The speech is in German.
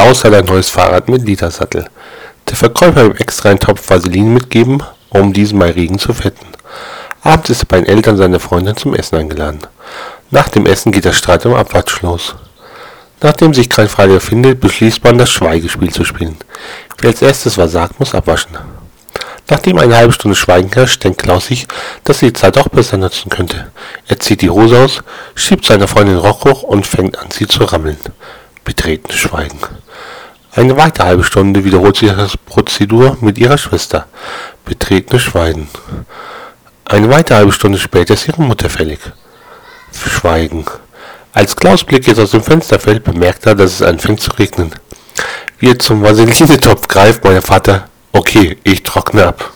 Klaus hat ein neues Fahrrad mit Litersattel. Der Verkäufer will extra einen Topf Vaseline mitgeben, um diesen bei Regen zu fetten. Abends ist er bei den Eltern seiner Freundin zum Essen eingeladen. Nach dem Essen geht der Streit um Abwatsch los. Nachdem sich kein Freier findet, beschließt man, das Schweigespiel zu spielen. Wer als erstes was sagt, muss abwaschen. Nachdem eine halbe Stunde Schweigen herrscht, denkt Klaus sich, dass er die Zeit auch besser nutzen könnte. Er zieht die Hose aus, schiebt seiner Freundin den Rock hoch und fängt an, sie zu rammeln. Betretenes Schweigen. Eine weitere halbe Stunde wiederholt sich das Prozedur mit ihrer Schwester. Betretenes Schweigen. Eine weitere halbe Stunde später ist ihre Mutter fällig. Schweigen. Als Klaus Blick jetzt aus dem Fenster fällt, bemerkt er, dass es anfängt zu regnen. Wie er zum Vaseline-Topf greift, mein Vater, okay, ich trockne ab.